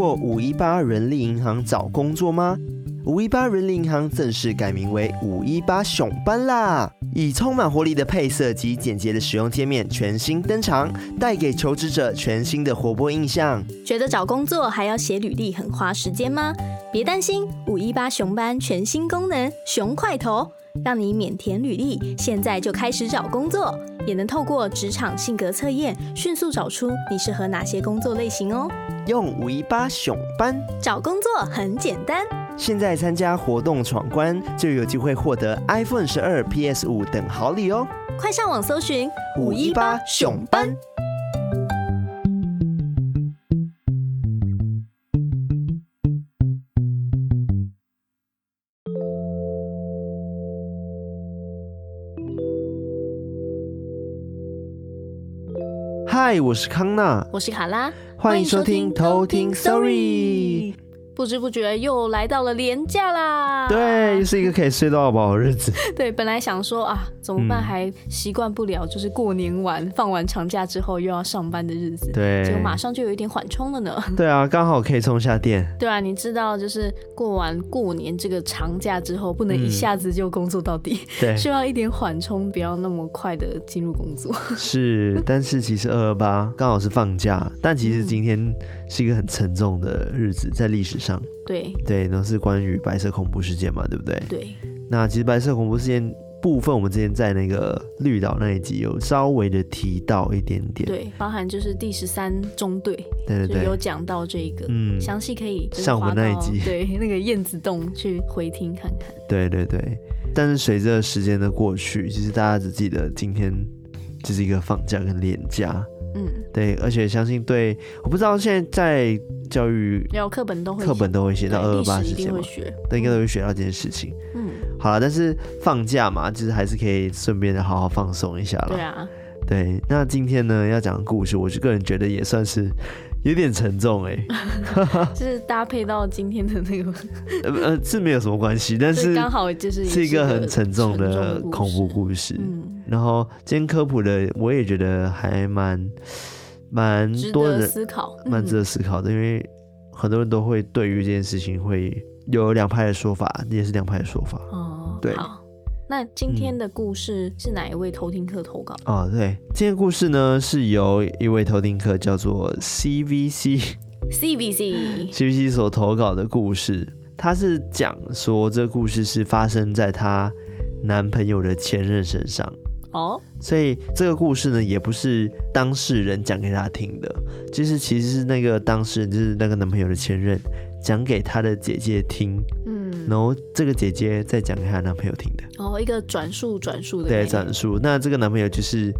过五一八人力银行找工作吗？五一八人力银行正式改名为五一八熊班啦！以充满活力的配色及简洁的使用界面全新登场，带给求职者全新的活泼印象。觉得找工作还要写履历很花时间吗？别担心，五一八熊班全新功能熊快投，让你免填履历，现在就开始找工作。也能透过职场性格测验，迅速找出你适合哪些工作类型哦。用五一八熊班找工作很简单。现在参加活动闯关，就有机会获得 iPhone 十二、PS 五等好礼哦。快上网搜寻五一八熊班。嗨，我是康娜，我是卡拉，欢迎收听偷听 Story。不知不觉又来到了连假啦，对，又是一个可以睡到饱的日子。对，本来想说啊，怎么办？还习惯不了，就是过年完放完长假之后又要上班的日子。对，结果马上就有一点缓冲了呢。对啊，刚好可以充下电。对啊，你知道，就是过完过年这个长假之后，不能一下子就工作到底，对，需要一点缓冲，不要那么快的进入工作。是，但是其实二二八刚好是放假，但其实今天是一个很沉重的日子，在历史上。对对，都是关于白色恐怖事件嘛，对不对？对。那其实白色恐怖事件部分，我们之前在那个绿岛那一集有稍微的提到一点点。对，包含就是第十三中队，对对对，有讲到这个，嗯，详细可以上我们那一集，对，那个燕子洞去回听看看。对对对，但是随着时间的过去，其实大家只记得今天就是一个放假跟连假。嗯，对，而且相信对，我不知道现在在教育，有课本都会课本都会写到二二八事件吗？对，应该都会学到这件事情。嗯，好了，但是放假嘛，其实还是可以顺便的好好放松一下了。对啊，对，那今天呢要讲的故事，我是个人觉得也算是有点沉重哎、欸，就是搭配到今天的那个，呃呃，是没有什么关系，但是刚好就是是一个很沉重的恐怖故事。嗯。然后今天科普的，我也觉得还蛮蛮多人思考，蛮值得思考的，因为很多人都会对于这件事情会有两派的说法，也是两派的说法。哦，对。好，那今天的故事是哪一位偷听客投稿？哦，对，今天的故事呢是由一位偷听客叫做 CVC，CVC，CVC 所投稿的故事。他是讲说这个故事是发生在他男朋友的前任身上。哦，oh? 所以这个故事呢，也不是当事人讲给他听的，就是其实是那个当事人，就是那个男朋友的前任讲给她的姐姐听，嗯，然后这个姐姐再讲给她男朋友听的。哦，oh, 一个转述转述的，对，转述。那这个男朋友就是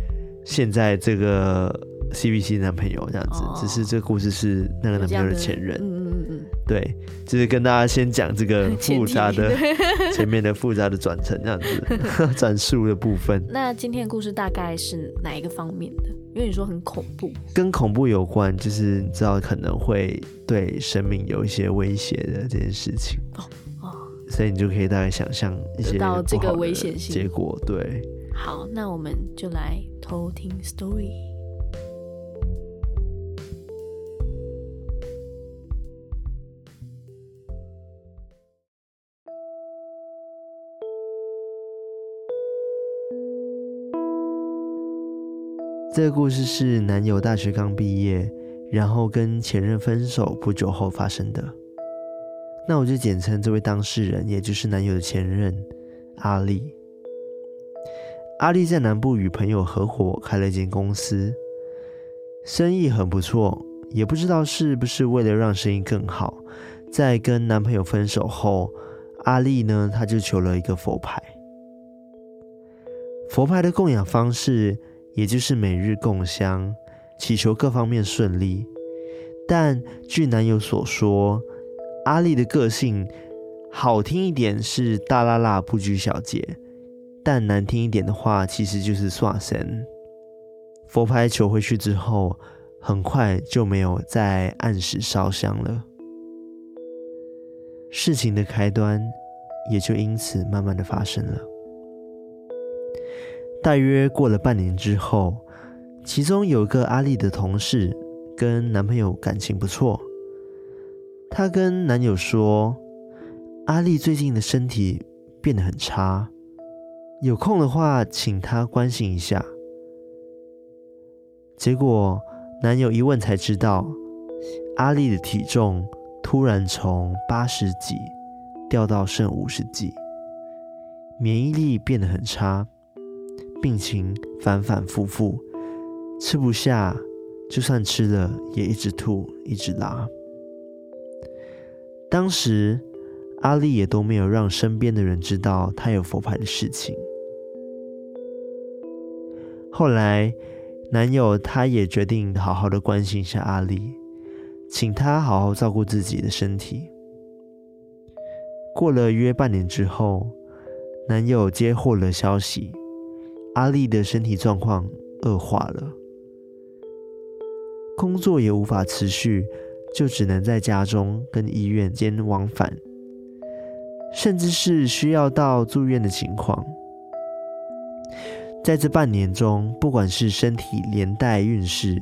现在这个 CVC 男朋友这样子，oh, 只是这个故事是那个男朋友的前任。嗯嗯嗯。对，就是跟大家先讲这个 复杂的 前面的复杂的转成这样子 转述的部分。那今天的故事大概是哪一个方面的？因为你说很恐怖，跟恐怖有关，就是你知道可能会对生命有一些威胁的这件事情。哦哦，所以你就可以大概想象一些到这个危险性结果。对，好，那我们就来偷听 story。这个故事是男友大学刚毕业，然后跟前任分手不久后发生的。那我就简称这位当事人，也就是男友的前任阿力。阿力在南部与朋友合伙开了一间公司，生意很不错。也不知道是不是为了让生意更好，在跟男朋友分手后，阿力呢，他就求了一个佛牌。佛牌的供养方式。也就是每日供香，祈求各方面顺利。但据男友所说，阿力的个性好听一点是大剌剌不拘小节，但难听一点的话，其实就是耍神。佛牌求回去之后，很快就没有再按时烧香了。事情的开端也就因此慢慢的发生了。大约过了半年之后，其中有个阿力的同事跟男朋友感情不错，她跟男友说，阿丽最近的身体变得很差，有空的话请她关心一下。结果男友一问才知道，阿丽的体重突然从八十几掉到剩五十几，免疫力变得很差，病情反反复复，吃不下，就算吃了也一直吐，一直拉。当时阿丽也都没有让身边的人知道她有佛牌的事情。后来男友他也决定好好的关心一下阿丽，请她好好照顾自己的身体。过了约半年之后，男友接获了消息，阿丽的身体状况恶化了，工作也无法持续，就只能在家中跟医院间往返，甚至是需要到住院的情况。在这半年中，不管是身体连带运势，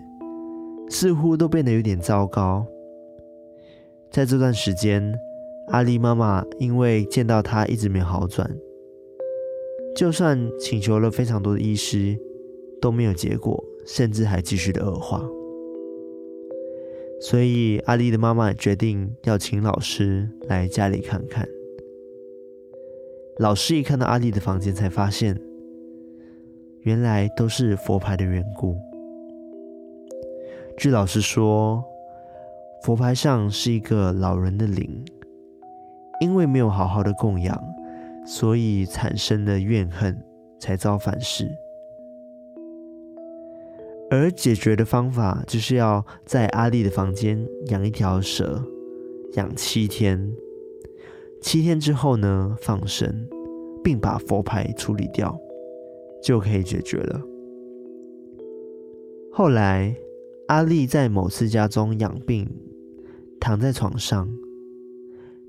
似乎都变得有点糟糕。在这段时间，阿丽妈妈因为见到她一直没有好转。就算请求了非常多的医师，都没有结果，甚至还继续的恶化。所以阿丽的妈妈决定要请老师来家里看看。老师一看到阿丽的房间，才发现原来都是佛牌的缘故。据老师说，佛牌上是一个老人的灵，因为没有好好的供养。所以产生了怨恨，才遭反噬。而解决的方法就是要在阿丽的房间养一条蛇，养七天。七天之后呢，放生，并把佛牌处理掉，就可以解决了。后来，阿丽在某次家中养病，躺在床上，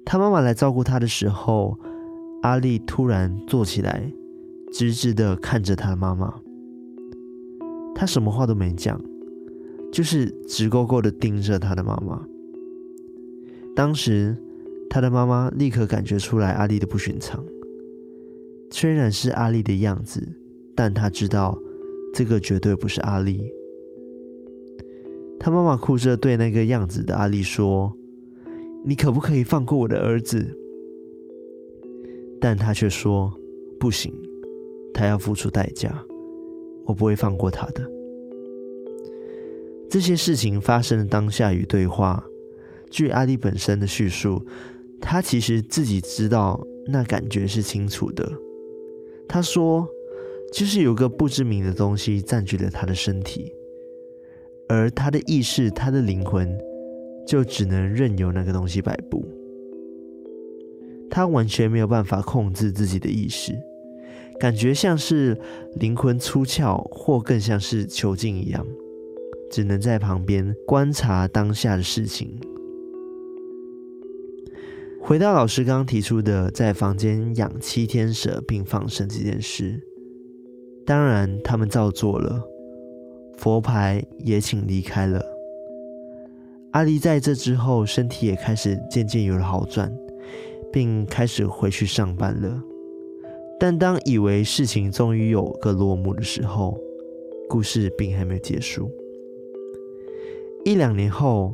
她妈妈来照顾她的时候。阿丽突然坐起来，直直的看着她的妈妈。她什么话都没讲，就是直勾勾的盯着她的妈妈。当时，她的妈妈立刻感觉出来阿丽的不寻常。虽然是阿丽的样子，但她知道这个绝对不是阿丽。她妈妈哭着对那个样子的阿丽说：“你可不可以放过我的儿子？”但他却说：“不行，他要付出代价，我不会放过他的。”这些事情发生的当下与对话，据阿丽本身的叙述，他其实自己知道那感觉是清楚的。他说：“就是有个不知名的东西占据了他的身体，而他的意识、他的灵魂，就只能任由那个东西摆布。”他完全没有办法控制自己的意识，感觉像是灵魂出窍，或更像是囚禁一样，只能在旁边观察当下的事情。回到老师刚刚提出的在房间养七天蛇并放生这件事，当然他们照做了，佛牌也请离开了。阿离在这之后身体也开始渐渐有了好转。并开始回去上班了，但当以为事情终于有个落幕的时候，故事并还没有结束。一两年后，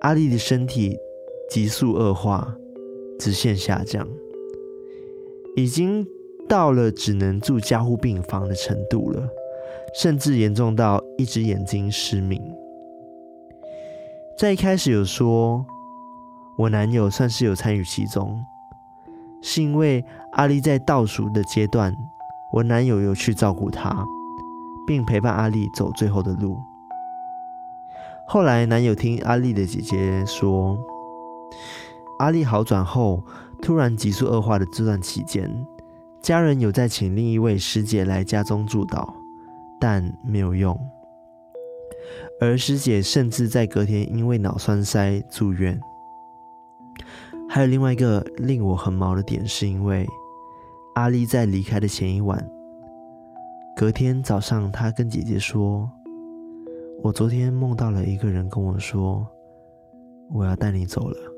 阿丽的身体急速恶化，直线下降，已经到了只能住加护病房的程度了，甚至严重到一只眼睛失明。在一开始有说。我男友算是有参与其中，是因为阿丽在倒数的阶段，我男友有去照顾她，并陪伴阿丽走最后的路。后来，男友听阿丽的姐姐说，阿丽好转后，突然急速恶化的这段期间，家人有在请另一位师姐来家中助祷，但没有用，而师姐甚至在隔天因为脑栓塞住院。还有另外一个令我很毛的点是因为阿丽在离开的前一晚隔天早上她跟姐姐说我昨天梦到了一个人跟我说我要带你走了。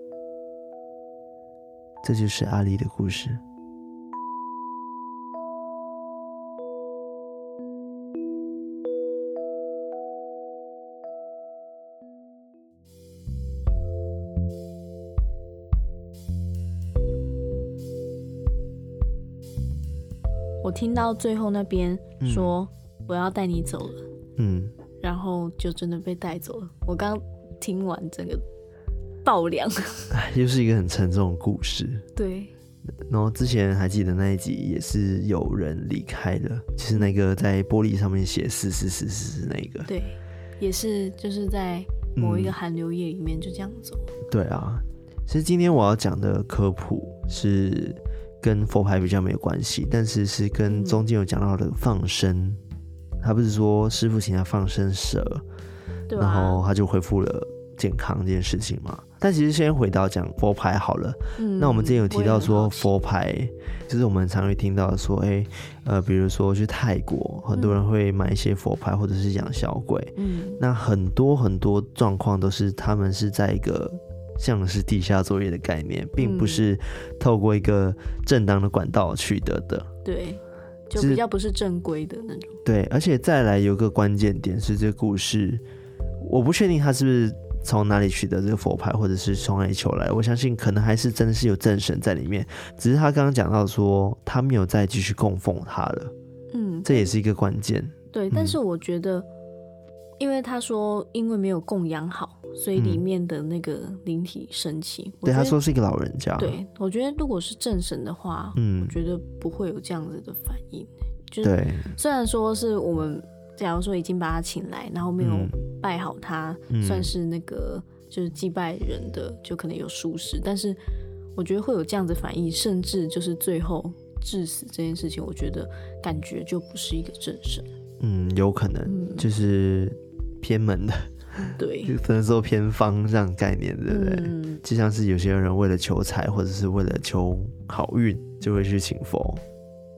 这就是阿丽的故事。我听到最后那边说我要带你走了，嗯，然后就真的被带走了。我刚听完整个爆凉，又是一个很沉重的故事。对，然后之前还记得那一集也是有人离开了，就是那个在玻璃上面写四四四四那个，对，也是就是在某一个寒流夜里面就这样走。嗯。对啊，其实今天我要讲的科普是。跟佛牌比较没有关系，但是是跟中间有讲到的放生，嗯、他不是说师傅请他放生蛇，啊、然后他就恢复了健康这件事情嘛。但其实先回到讲佛牌好了，嗯、那我们之前有提到说佛牌，就是我们常会听到说，哎、欸，呃，比如说去泰国，很多人会买一些佛牌或者是养小鬼，嗯，那很多很多状况都是他们是在一个。像是地下作业的概念，并不是透过一个正当的管道取得的。对，就比较不是正规的那种。对，而且再来有个关键点是，这个故事我不确定他是不是从哪里取得这个佛牌，或者是从哪里求来。我相信可能还是真的是有正神在里面，只是他刚刚讲到说他没有再继续供奉他了。嗯，这也是一个关键。对，但是我觉得。因为他说，因为没有供养好，所以里面的那个灵体生气。对，他说是一个老人家。对，我觉得如果是正神的话，嗯，我觉得不会有这样子的反应。就是虽然说是我们，假如说已经把他请来，然后没有拜好他，算是那个就是祭拜人的，就可能有疏失。但是我觉得会有这样子反应，甚至就是最后致死这件事情，我觉得感觉就不是一个正神。嗯，有可能就是。偏门的，对，就不能说偏方这样概念，对不对？嗯，就像是有些人为了求财或者是为了求好运，就会去请佛。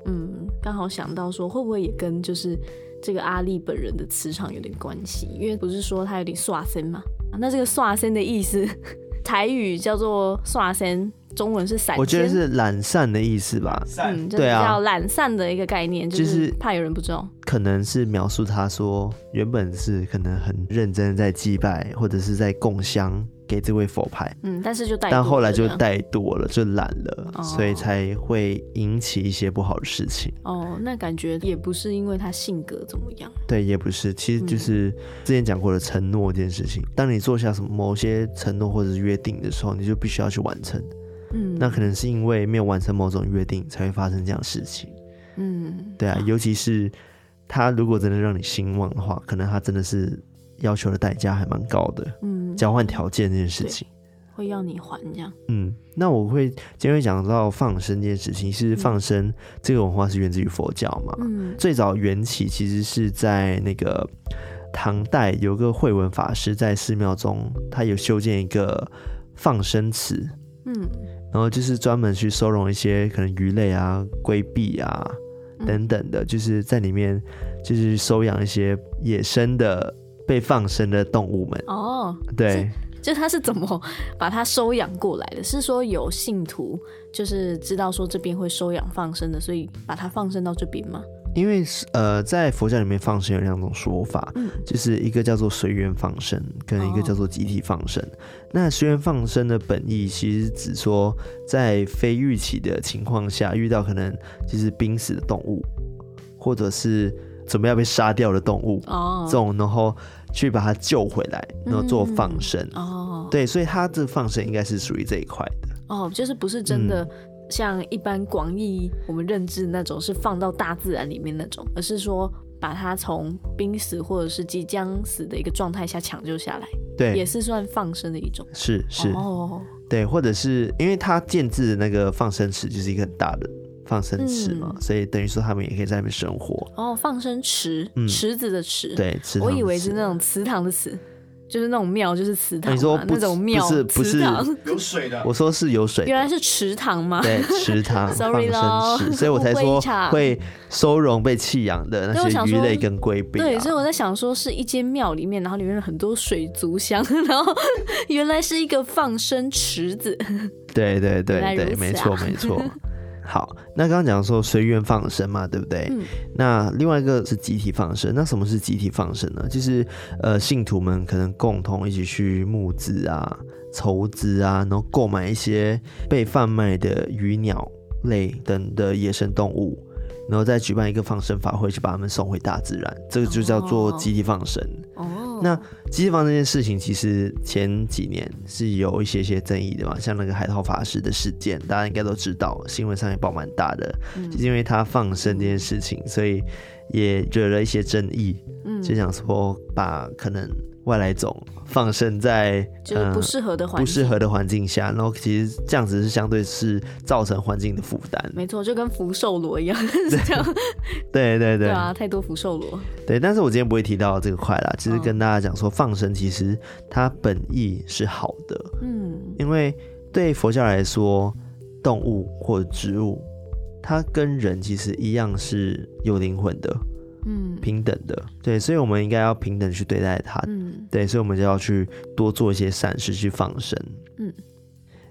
嗯，刚好想到说，会不会也跟就是这个阿力本人的磁场有点关系？因为不是说他有点刷身嘛？那这个刷身的意思，台语叫做刷身。中文是散，我觉得是懒散的意思吧。嗯，对啊，叫懒散的一个概念，就是怕有人不知道。可能是描述他说，原本是可能很认真在祭拜或者是在供香给这位佛牌，嗯，但是就带，但后来就怠惰了，就懒了，所以才会引起一些不好的事情。哦，那感觉也不是因为他性格怎么样，对，也不是，其实就是之前讲过的承诺这件事情。当你做下什么某些承诺或者是约定的时候，你就必须要去完成。嗯，那可能是因为没有完成某种约定，才会发生这样的事情。嗯，对啊，尤其是他如果真的让你兴旺的话，可能他真的是要求的代价还蛮高的。嗯，交换条件这件事情，会要你还这样。嗯，那我会今天会讲到放生这件事情，其实放生这个文化是源自于佛教嘛？嗯，最早缘起其实是在那个唐代，有个慧文法师在寺庙中，他有修建一个放生池。嗯。然后就是专门去收容一些可能鱼类啊、龟壁啊等等的，就是在里面就是收养一些野生的被放生的动物们。哦，对，就他是怎么把它收养过来的？是说有信徒就是知道说这边会收养放生的，所以把它放生到这边吗？因为呃，在佛教里面放生有两种说法，嗯，就是一个叫做随缘放生，跟一个叫做集体放生。哦、那随缘放生的本意其实指说，在非预期的情况下，遇到可能就是濒死的动物，或者是准备要被杀掉的动物，哦，这种然后去把它救回来，然后做放生。嗯、哦，对，所以它这放生应该是属于这一块的。哦，就是不是真的、嗯。像一般广义我们认知那种是放到大自然里面那种，而是说把它从濒死或者是即将死的一个状态下抢救下来，对，也是算放生的一种。是是哦，对，或者是因为他建制的那个放生池就是一个很大的放生池嘛，嗯、所以等于说他们也可以在那边生活。哦，放生池，池子的池，对，池，我以为是那种祠堂的祠。就是那种庙，就是祠堂。你说那种庙不是不是有水的？我说是有水，原来是池塘吗？对，池塘，sorry 放生池，所以我才说会收容被弃养的那些鱼类跟龟鳖。对，所以我在想说是一间庙里面，然后里面有很多水族箱，然后原来是一个放生池子。对对对对，没错没错。好，那刚刚讲说随缘放生嘛，对不对？嗯。那另外一个是集体放生。那什么是集体放生呢？就是呃，信徒们可能共同一起去募资啊、筹资啊，然后购买一些被贩卖的鱼鸟类等的野生动物，然后再举办一个放生法会，去把它们送回大自然。这个就叫做集体放生。哦。那集体放生这件事情，其实前几年是有一些些争议的嘛，像那个海涛法师的事件，大家应该都知道，新闻上也报蛮大的，嗯、就是因为他放生这件事情，所以也惹了一些争议，嗯，就想说把可能。外来种放生在就是不适合的环境，不适合的环境下，然后其实这样子是相对是造成环境的负担。没错，就跟福寿螺一样，是这样。对对对，对啊，太多福寿螺。对，但是我今天不会提到这个块啦，其实跟大家讲说，放生其实它本意是好的。嗯，因为对佛教来说，动物或者植物，它跟人其实一样是有灵魂的。嗯，平等的，对，所以我们应该要平等去对待它。嗯，对，所以我们就要去多做一些善事去放生。嗯，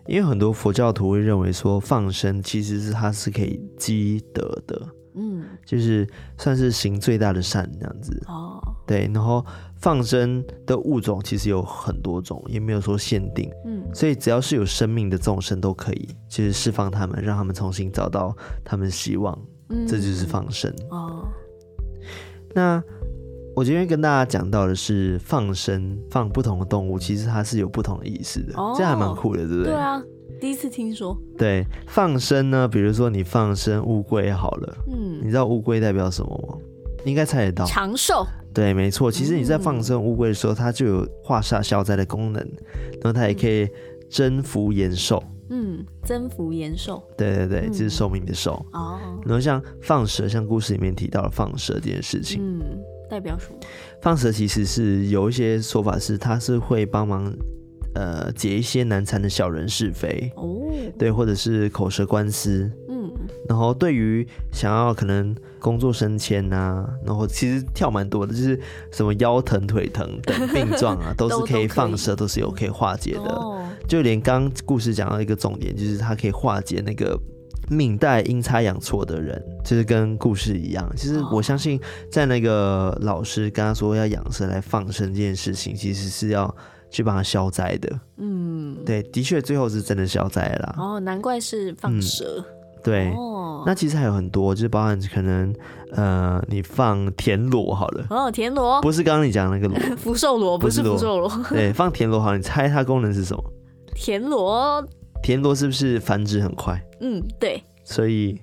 因为很多佛教徒会认为说放生其实是它是可以积德的。嗯，就是算是行最大的善这样子。哦，对，然后放生的物种其实有很多种，也没有说限定。嗯，所以只要是有生命的众生都可以，就是释放他们，让他们重新找到他们希望。嗯，这就是放生。哦。那我今天跟大家讲到的是放生放不同的动物，其实它是有不同的意思的，哦、这还蛮酷的，对不对？对啊，第一次听说。对，放生呢，比如说你放生乌龟好了，嗯，你知道乌龟代表什么吗？应该猜得到，长寿。对，没错。其实你在放生乌龟的时候，它就有化煞消灾的功能，然后它也可以征服延寿。嗯，增福延寿。对对对，这是寿命的寿。哦。然后像放蛇，像故事里面提到的放蛇这件事情，嗯，代表什么？放蛇其实是有一些说法是，它是会帮忙呃解一些难缠的小人是非。哦。对，或者是口舌官司。嗯。然后对于想要可能工作升迁啊，然后其实跳蛮多的，就是什么腰疼腿疼等病状啊，都是可以放蛇，都是有可以化解的。哦。就连刚故事讲到一个重点，就是它可以化解那个命带阴差阳错的人，就是跟故事一样。其实我相信，在那个老师跟他说要养蛇来放生这件事情，其实是要去帮他消灾的。嗯，对，的确最后是真的消灾了。哦，难怪是放蛇。嗯、对，哦、那其实还有很多，就是包含可能呃，你放田螺好了。哦，田螺不是刚刚你讲那个螺，福寿螺不是福寿螺。对，放田螺好，你猜它功能是什么？田螺，田螺是不是繁殖很快？嗯，对。所以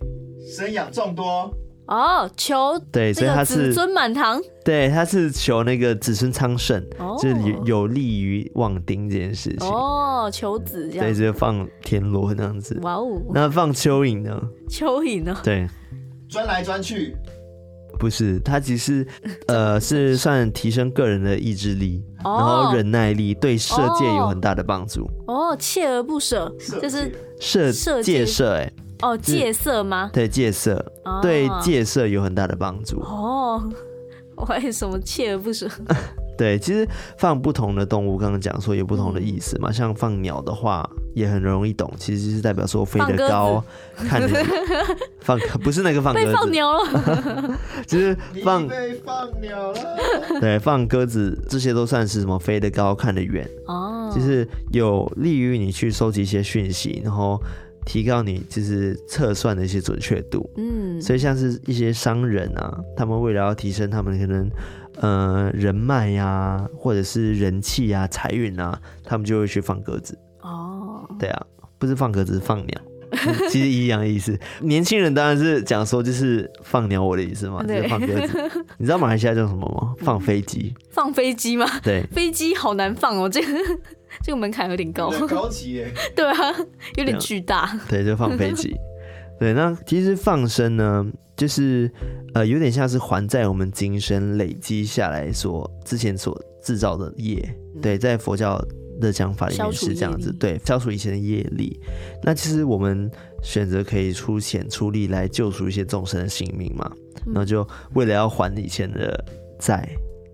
生养众多哦，求对，所以它是子孙满堂。对，它是求那个子孙昌盛，哦、就是有有利于旺丁这件事情。哦，求子这样。对，就放田螺那样子。哇哦。那放蚯蚓呢？蚯蚓呢？对，钻来钻去。不是，它其实 呃是算提升个人的意志力，哦、然后忍耐力，对射界有很大的帮助。哦，锲而不舍，就是射射箭射，哎，哦，戒色吗？对，戒色，哦、对戒色有很大的帮助。哦，我还有什么锲而不舍？对，其实放不同的动物，刚刚讲说有不同的意思嘛。嗯、像放鸟的话，也很容易懂，其实是代表说飞得高，看得远。放不是那个放鸽子，放鸟了，就是放被放鸟了。对，放鸽子这些都算是什么？飞得高，看得远。哦，就是有利于你去收集一些讯息，然后提高你就是测算的一些准确度。嗯，所以像是一些商人啊，他们为了要提升他们可能。呃，人脉呀、啊，或者是人气啊、财运啊，他们就会去放鸽子。哦，对啊，不是放鸽子，是放鸟，其实一样的意思。年轻人当然是讲说就是放鸟我的意思嘛，就是放鸽子。你知道马来西亚叫什么吗？放飞机。放飞机吗？对，飞机好难放哦，这个 这个门槛有点高，高级耶。对啊，有点巨大。对，就放飞机。对，那其实放生呢，就是呃，有点像是还债我们今生累积下来所之前所制造的业。嗯、对，在佛教的讲法里面是这样子，对，消除以前的业力。那其实我们选择可以出钱出力来救赎一些众生的性命嘛，那、嗯、就为了要还以前的债。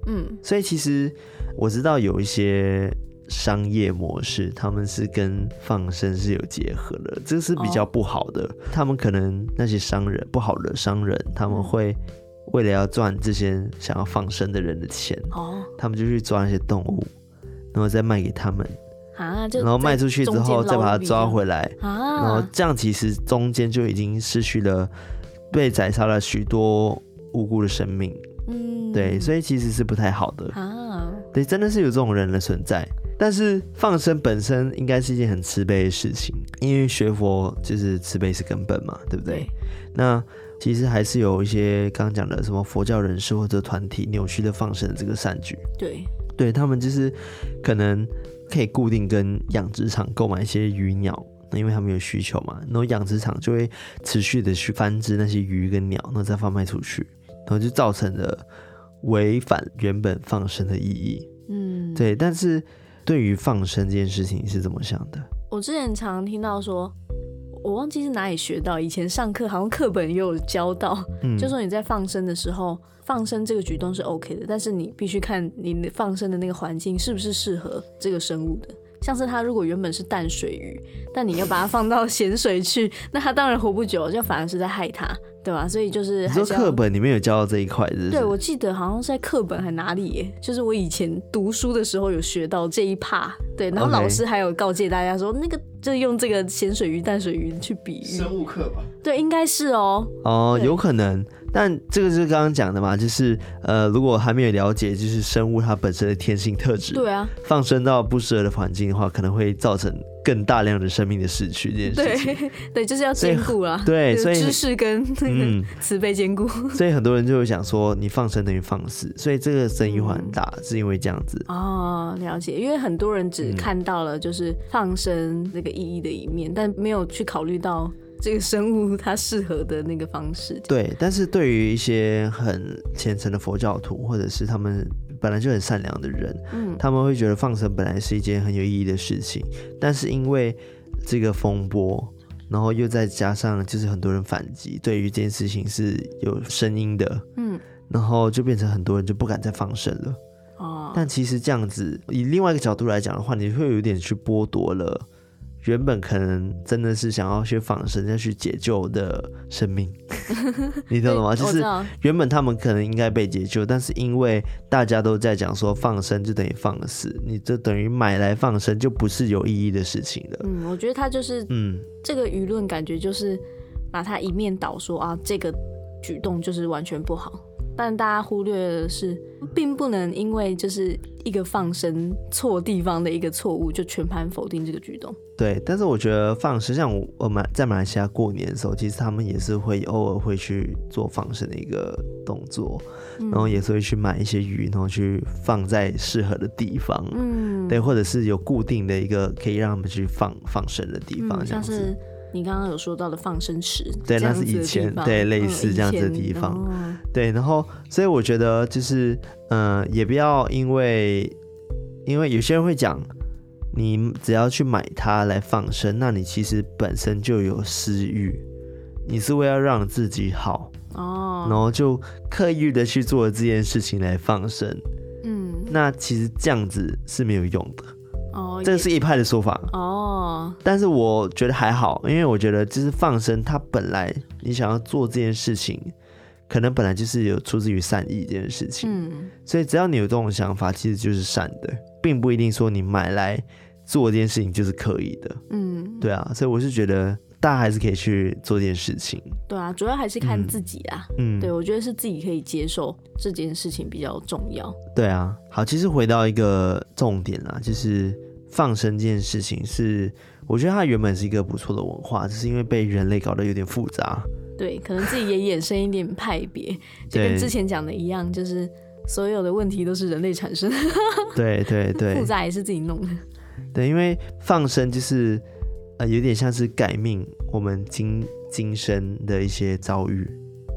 嗯，所以其实我知道有一些。商业模式，他们是跟放生是有结合的，这是比较不好的。Oh. 他们可能那些商人不好的商人，他们会为了要赚这些想要放生的人的钱，oh. 他们就去抓那些动物，然后再卖给他们啊，ah, 然后卖出去之后再把它抓回来啊，ah. 然后这样其实中间就已经失去了，被宰杀了许多无辜的生命。嗯，对，所以其实是不太好的啊。Oh. 对，真的是有这种人的存在。但是放生本身应该是一件很慈悲的事情，因为学佛就是慈悲是根本嘛，对不对？对。那其实还是有一些刚刚讲的什么佛教人士或者团体扭曲的放生的这个善举。对，对他们就是可能可以固定跟养殖场购买一些鱼鸟，那因为他们有需求嘛，然后养殖场就会持续的去繁殖那些鱼跟鸟，然后再贩卖出去，然后就造成了违反原本放生的意义。嗯，对，但是。对于放生这件事情，你是怎么想的？我之前常常听到说，我忘记是哪里学到，以前上课好像课本也有教到，嗯，就说你在放生的时候，放生这个举动是 OK 的，但是你必须看你放生的那个环境是不是适合这个生物的。像是它如果原本是淡水鱼，但你要把它放到咸水去，那它当然活不久，就反而是在害它，对吧？所以就是你说课本里面有教到这一块，是？对，我记得好像是在课本还哪里耶，就是我以前读书的时候有学到这一 part，对，然后老师还有告诫大家说，那个就用这个咸水鱼、淡水鱼去比喻生物课吧？对，应该是哦。哦，有可能。但这个就是刚刚讲的嘛，就是呃，如果还没有了解，就是生物它本身的天性特质，对啊，放生到不适合的环境的话，可能会造成更大量的生命的逝去这件事情。对，对，就是要兼顾啦。对，所以知识跟那个慈悲兼顾。所以很多人就会想说，你放生等于放肆，所以这个争议会很大，嗯、是因为这样子。哦，了解，因为很多人只看到了就是放生那个意义的一面，嗯、但没有去考虑到。这个生物它适合的那个方式，对。但是对于一些很虔诚的佛教徒，或者是他们本来就很善良的人，嗯，他们会觉得放生本来是一件很有意义的事情。但是因为这个风波，然后又再加上就是很多人反击，对于这件事情是有声音的，嗯，然后就变成很多人就不敢再放生了。哦。但其实这样子，以另外一个角度来讲的话，你会有点去剥夺了。原本可能真的是想要去放生，要去解救的生命，你懂了吗？就是原本他们可能应该被解救，但是因为大家都在讲说放生就等于放死，你这等于买来放生就不是有意义的事情了。嗯，我觉得他就是，嗯，这个舆论感觉就是把他一面倒说啊，这个举动就是完全不好。但大家忽略的是，并不能因为就是一个放生错地方的一个错误，就全盘否定这个举动。对，但是我觉得放生，像我们在马来西亚过年的时候，其实他们也是会偶尔会去做放生的一个动作，嗯、然后也是会去买一些鱼，然后去放在适合的地方。嗯，对，或者是有固定的一个可以让他们去放放生的地方，这样子。嗯你刚刚有说到的放生池，对，那是以前对类似这样子的地方，嗯、对，然后所以我觉得就是，嗯、呃，也不要因为，因为有些人会讲，你只要去买它来放生，那你其实本身就有私欲，你是为了让自己好哦，然后就刻意的去做这件事情来放生，嗯，那其实这样子是没有用的。哦，这是一派的说法。哦，但是我觉得还好，因为我觉得就是放生，它本来你想要做这件事情，可能本来就是有出自于善意这件事情，嗯，所以只要你有这种想法，其实就是善的，并不一定说你买来做这件事情就是可以的，嗯，对啊，所以我是觉得大家还是可以去做这件事情，对啊，主要还是看自己啊，嗯，对，我觉得是自己可以接受这件事情比较重要，对啊，好，其实回到一个重点啦，就是。放生这件事情是，我觉得它原本是一个不错的文化，只是因为被人类搞得有点复杂。对，可能自己也衍生一点派别，就跟之前讲的一样，就是所有的问题都是人类产生的。对对 对，复杂也是自己弄的。对，因为放生就是呃，有点像是改命我们今今生的一些遭遇，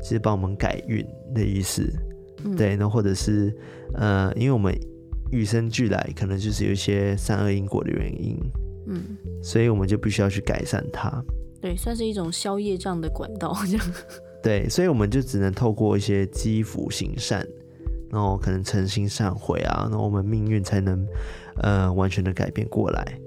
就是帮我们改运的意思。嗯、对，那或者是呃，因为我们与生俱来，可能就是有一些善恶因果的原因，嗯，所以我们就必须要去改善它。对，算是一种消业障的管道，这样。对，所以我们就只能透过一些积福行善，然后可能诚心善悔啊，然后我们命运才能呃完全的改变过来。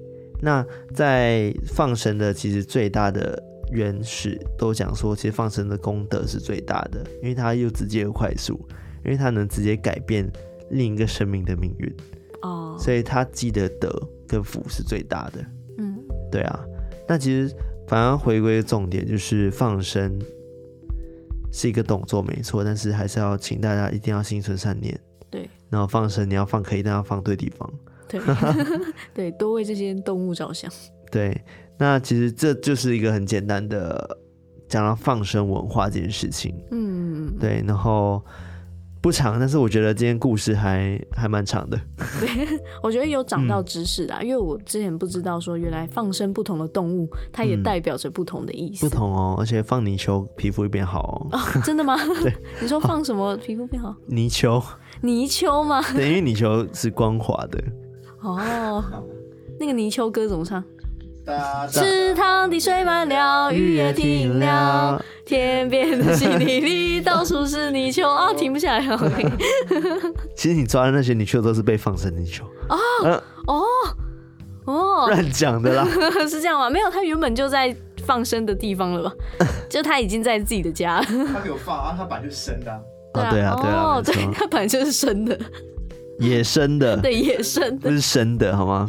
那在放生的其实最大的原始都讲说，其实放生的功德是最大的，因为它又直接又快速，因为它能直接改变另一个生命的命运。哦，所以他积的德跟福是最大的。嗯，对啊。那其实反而回归重点就是放生。是一个动作没错，但是还是要请大家一定要心存善念。对，然后放生你要放可以，但要放对地方。对，对，多为这些动物着想。对，那其实这就是一个很简单的讲到放生文化这件事情。嗯，对，然后。不长，但是我觉得今天故事还还蛮长的。对，我觉得有长到知识啊，嗯、因为我之前不知道说，原来放生不同的动物，它也代表着不同的意思。不同哦，而且放泥鳅皮肤会变好哦。哦，真的吗？对，你说放什么皮肤变好？泥鳅。泥鳅吗？对，因为泥鳅是光滑的。哦，那个泥鳅歌怎么唱？池塘的水满了，雨也停了，天边的稀泥里到处是泥鳅啊，停不下来了。其实你抓的那些泥鳅都是被放生的泥鳅 哦哦哦，乱讲的啦，是这样吗？没有，它原本就在放生的地方了吧？就它已经在自己的家。他没有放啊，他本来就是生的。啊，对啊，对啊，对，他本来就是生的，野生的，对，野生的，不是生的，好吗？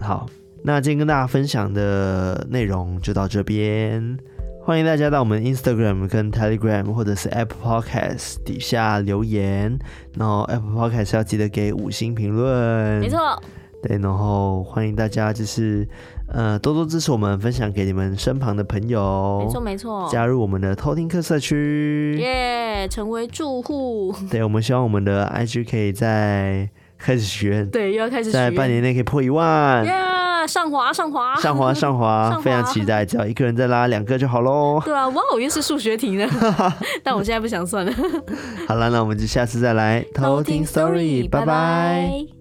好。那今天跟大家分享的内容就到这边，欢迎大家到我们 Instagram 跟 Telegram 或者是 Apple Podcast 底下留言，然后 Apple Podcast 要记得给五星评论，没错，对，然后欢迎大家就是呃多多支持我们，分享给你们身旁的朋友，没错没错，加入我们的偷听客社区，耶，成为住户，对，我们希望我们的 IG 可以在开始许愿，对，又要开始，在半年内可以破一万，上滑上滑上滑 上滑，非常期待，只要一个人再拉两个就好喽。对啊，哇，我又是数学题呢，但我现在不想算了。好了，那我们就下次再来偷听 story，拜拜。